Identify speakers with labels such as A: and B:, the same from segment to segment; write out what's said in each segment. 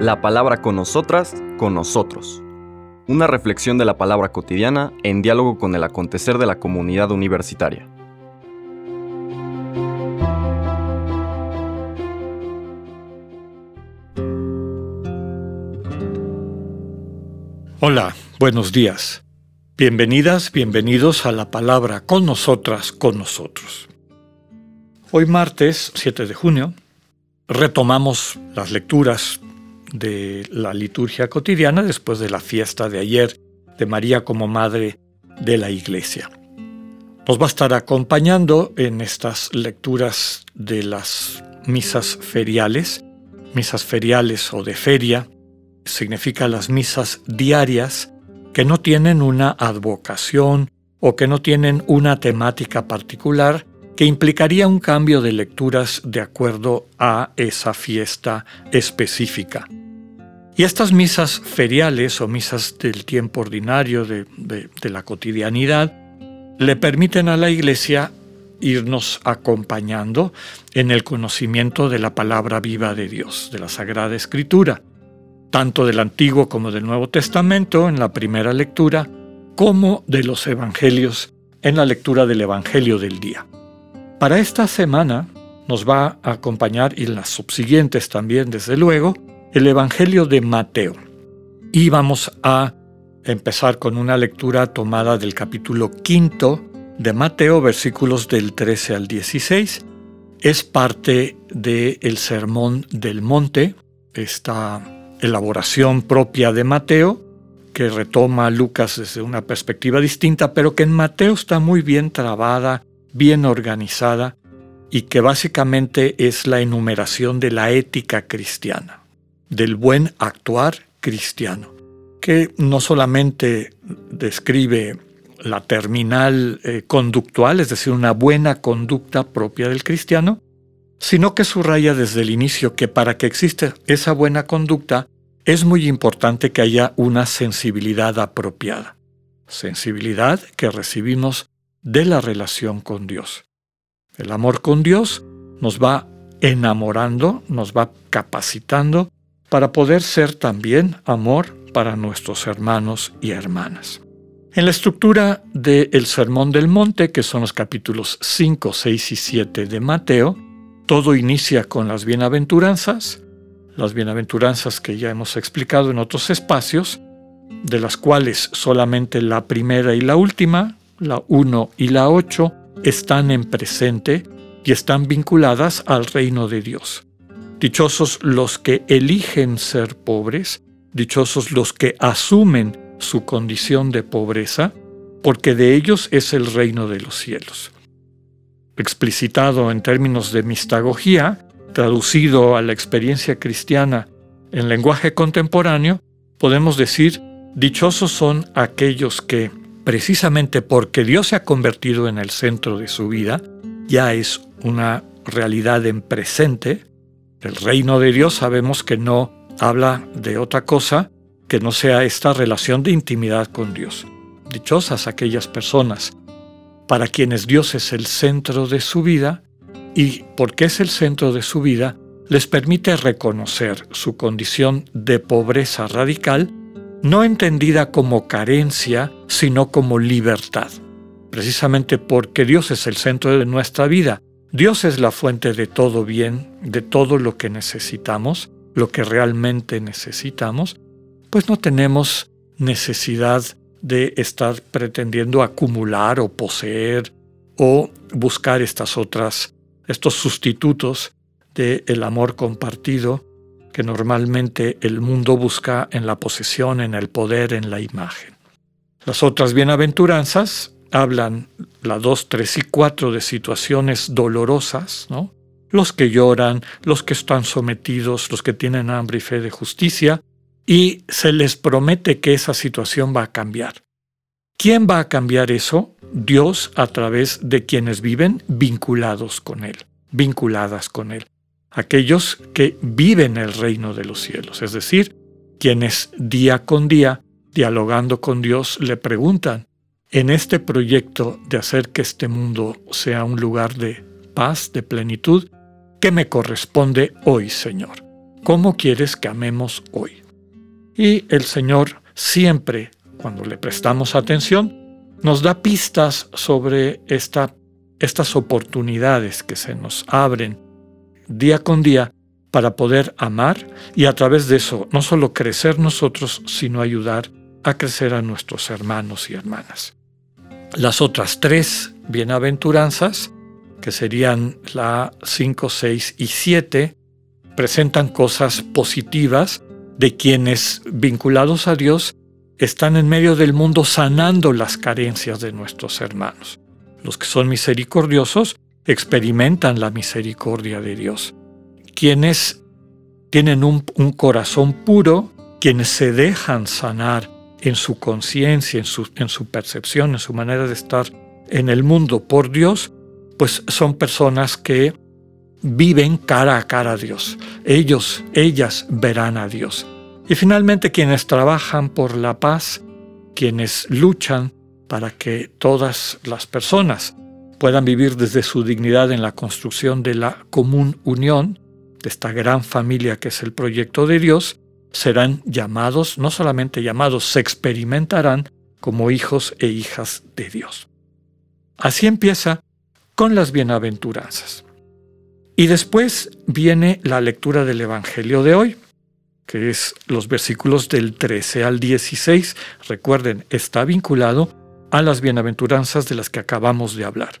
A: La palabra con nosotras, con nosotros. Una reflexión de la palabra cotidiana en diálogo con el acontecer de la comunidad universitaria.
B: Hola, buenos días. Bienvenidas, bienvenidos a la palabra con nosotras, con nosotros. Hoy martes 7 de junio retomamos las lecturas de la liturgia cotidiana después de la fiesta de ayer de María como Madre de la Iglesia. Nos va a estar acompañando en estas lecturas de las misas feriales, misas feriales o de feria, significa las misas diarias que no tienen una advocación o que no tienen una temática particular, que implicaría un cambio de lecturas de acuerdo a esa fiesta específica. Y estas misas feriales o misas del tiempo ordinario de, la cotidianidad le permiten a la Iglesia irnos acompañando en el conocimiento de la palabra viva de Dios, de la Sagrada Escritura, tanto del Antiguo como del Nuevo Testamento en la primera lectura, como de los Evangelios en la lectura del Evangelio del día. Para esta semana nos va a acompañar, y las subsiguientes también, desde luego, el Evangelio de Mateo. Y vamos a empezar con una lectura tomada del capítulo quinto de Mateo, versículos del 13 al 16. Es parte del el Sermón del Monte, esta elaboración propia de Mateo, que retoma Lucas desde una perspectiva distinta, pero que en Mateo está muy bien trabada bien organizada y que básicamente es la enumeración de la ética cristiana, del buen actuar cristiano, que no solamente describe la terminal eh, conductual, es decir, una buena conducta propia del cristiano, sino que subraya desde el inicio que para que exista esa buena conducta es muy importante que haya una sensibilidad apropiada, sensibilidad que recibimos de la relación con Dios. El amor con Dios nos va enamorando, nos va capacitando para poder ser también amor para nuestros hermanos y hermanas. En la estructura del Sermón del Monte, que son los capítulos 5, 6 y 7 de Mateo, todo inicia con las bienaventuranzas, las bienaventuranzas que ya hemos explicado en otros espacios, de las cuales solamente la primera y la última, la 1 y la 8 están en presente y están vinculadas al reino de Dios. Dichosos los que eligen ser pobres, dichosos los que asumen su condición de pobreza, porque de ellos es el reino de los cielos. Explicitado en términos de mistagogía, traducido a la experiencia cristiana en lenguaje contemporáneo, podemos decir, dichosos son aquellos que, precisamente porque Dios se ha convertido en el centro de su vida, ya es una realidad en presente. El reino de Dios sabemos que no habla de otra cosa que no sea esta relación de intimidad con Dios. Dichosas aquellas personas para quienes Dios es el centro de su vida y porque es el centro de su vida, les permite reconocer su condición de pobreza radical no entendida como carencia, sino como libertad. Precisamente porque Dios es el centro de nuestra vida, Dios es la fuente de todo bien, de todo lo que necesitamos, lo que realmente necesitamos, pues no tenemos necesidad de estar pretendiendo acumular o poseer o buscar estas otras, estos sustitutos del amor compartido que normalmente el mundo busca en la posesión, en el poder, en la imagen. Las otras bienaventuranzas hablan, la 2, 3 y 4, de situaciones dolorosas, ¿no? Los que lloran, los que están sometidos, los que tienen hambre y fe de justicia, y se les promete que esa situación va a cambiar. ¿Quién va a cambiar eso? Dios a través de quienes viven vinculados con Él, vinculadas con Él aquellos que viven el reino de los cielos, es decir, quienes día con día, dialogando con Dios, le preguntan, en este proyecto de hacer que este mundo sea un lugar de paz, de plenitud, ¿Qué me corresponde hoy, Señor? ¿Cómo quieres que amemos hoy? Y el Señor siempre, cuando le prestamos atención, nos da pistas sobre esta, estas oportunidades que se nos abren día con día para poder amar y a través de eso no solo crecer nosotros, sino ayudar a crecer a nuestros hermanos y hermanas. Las otras tres bienaventuranzas, que serían la 5, 6 y 7, presentan cosas positivas de quienes, vinculados a Dios, están en medio del mundo sanando las carencias de nuestros hermanos. Los que son misericordiosos experimentan la misericordia de Dios. Quienes tienen un, corazón puro, quienes se dejan sanar en su conciencia, en su, en su percepción, en su manera de estar en el mundo por Dios, pues son personas que viven cara a cara a Dios. Ellos, ellas verán a Dios. Y finalmente quienes trabajan por la paz, quienes luchan para que todas las personas puedan vivir desde su dignidad en la construcción de la común unión, de esta gran familia que es el proyecto de Dios, serán llamados, no solamente llamados, se experimentarán como hijos e hijas de Dios. Así empieza con las bienaventuranzas. Y después viene la lectura del Evangelio de hoy, que es los versículos del 13 al 16. Recuerden, está vinculado a las bienaventuranzas de las que acabamos de hablar.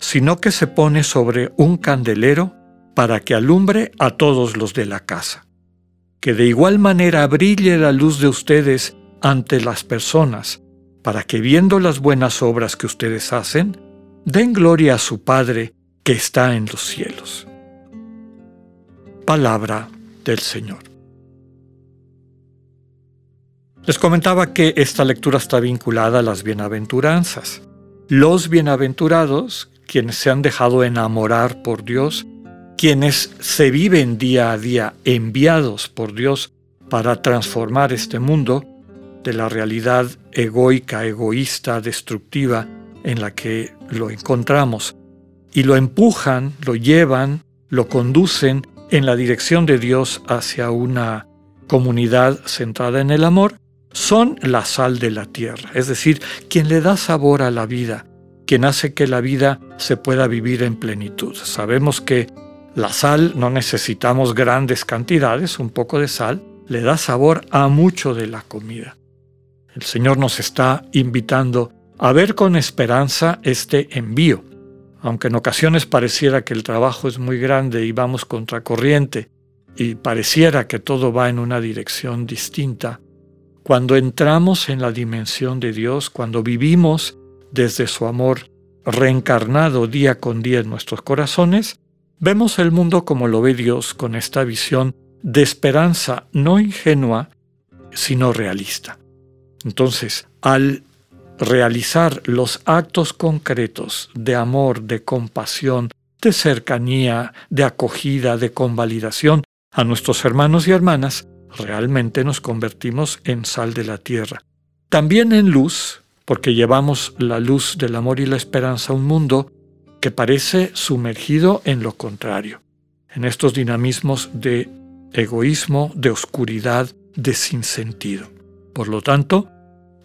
B: sino que se pone sobre un candelero para que alumbre a todos los de la casa. Que de igual manera brille la luz de ustedes ante las personas, para que viendo las buenas obras que ustedes hacen, den gloria a su Padre que está en los cielos. Palabra del Señor. Les comentaba que esta lectura está vinculada a las bienaventuranzas. Los bienaventurados, quienes se han dejado enamorar por Dios, quienes se viven día a día enviados por Dios para transformar este mundo de la realidad egoica, egoísta, destructiva en la que lo encontramos, y lo empujan, lo llevan, lo conducen en la dirección de Dios hacia una comunidad centrada en el amor, son la sal de la tierra, es decir, quien le da sabor a la vida, quien hace que la vida se pueda vivir en plenitud. Sabemos que la sal no necesitamos grandes cantidades, un poco de sal le da sabor a mucho de la comida. El Señor nos está invitando a ver con esperanza este envío, aunque en ocasiones pareciera que el trabajo es muy grande y vamos contracorriente, y pareciera que todo va en una dirección distinta, cuando entramos en la dimensión de Dios, cuando vivimos desde su amor reencarnado día con día en nuestros corazones, vemos el mundo como lo ve Dios con esta visión de esperanza no ingenua, sino realista. Entonces, al realizar los actos concretos de amor, de compasión, de cercanía, de acogida, de convalidación a nuestros hermanos y hermanas, realmente nos convertimos en sal de la tierra. También en luz, porque llevamos la luz del amor y la esperanza a un mundo que parece sumergido en lo contrario, en estos dinamismos de egoísmo, de oscuridad, de sinsentido. Por lo tanto,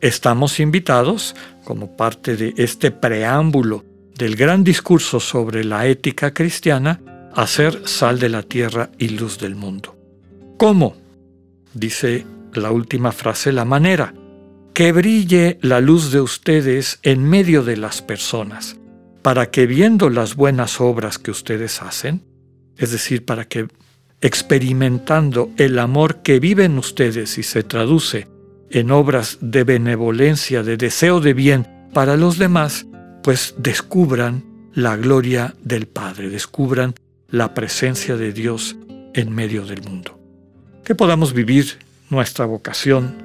B: estamos invitados, como parte de este preámbulo del gran discurso sobre la ética cristiana, a ser sal de la tierra y luz del mundo. ¿Cómo? Dice la última frase, la manera. Que brille la luz de ustedes en medio de las personas, para que viendo las buenas obras que ustedes hacen, es decir, para que experimentando el amor que viven ustedes y se traduce en obras de benevolencia, de deseo de bien para los demás, pues descubran la gloria del Padre, descubran la presencia de Dios en medio del mundo. Que podamos vivir nuestra vocación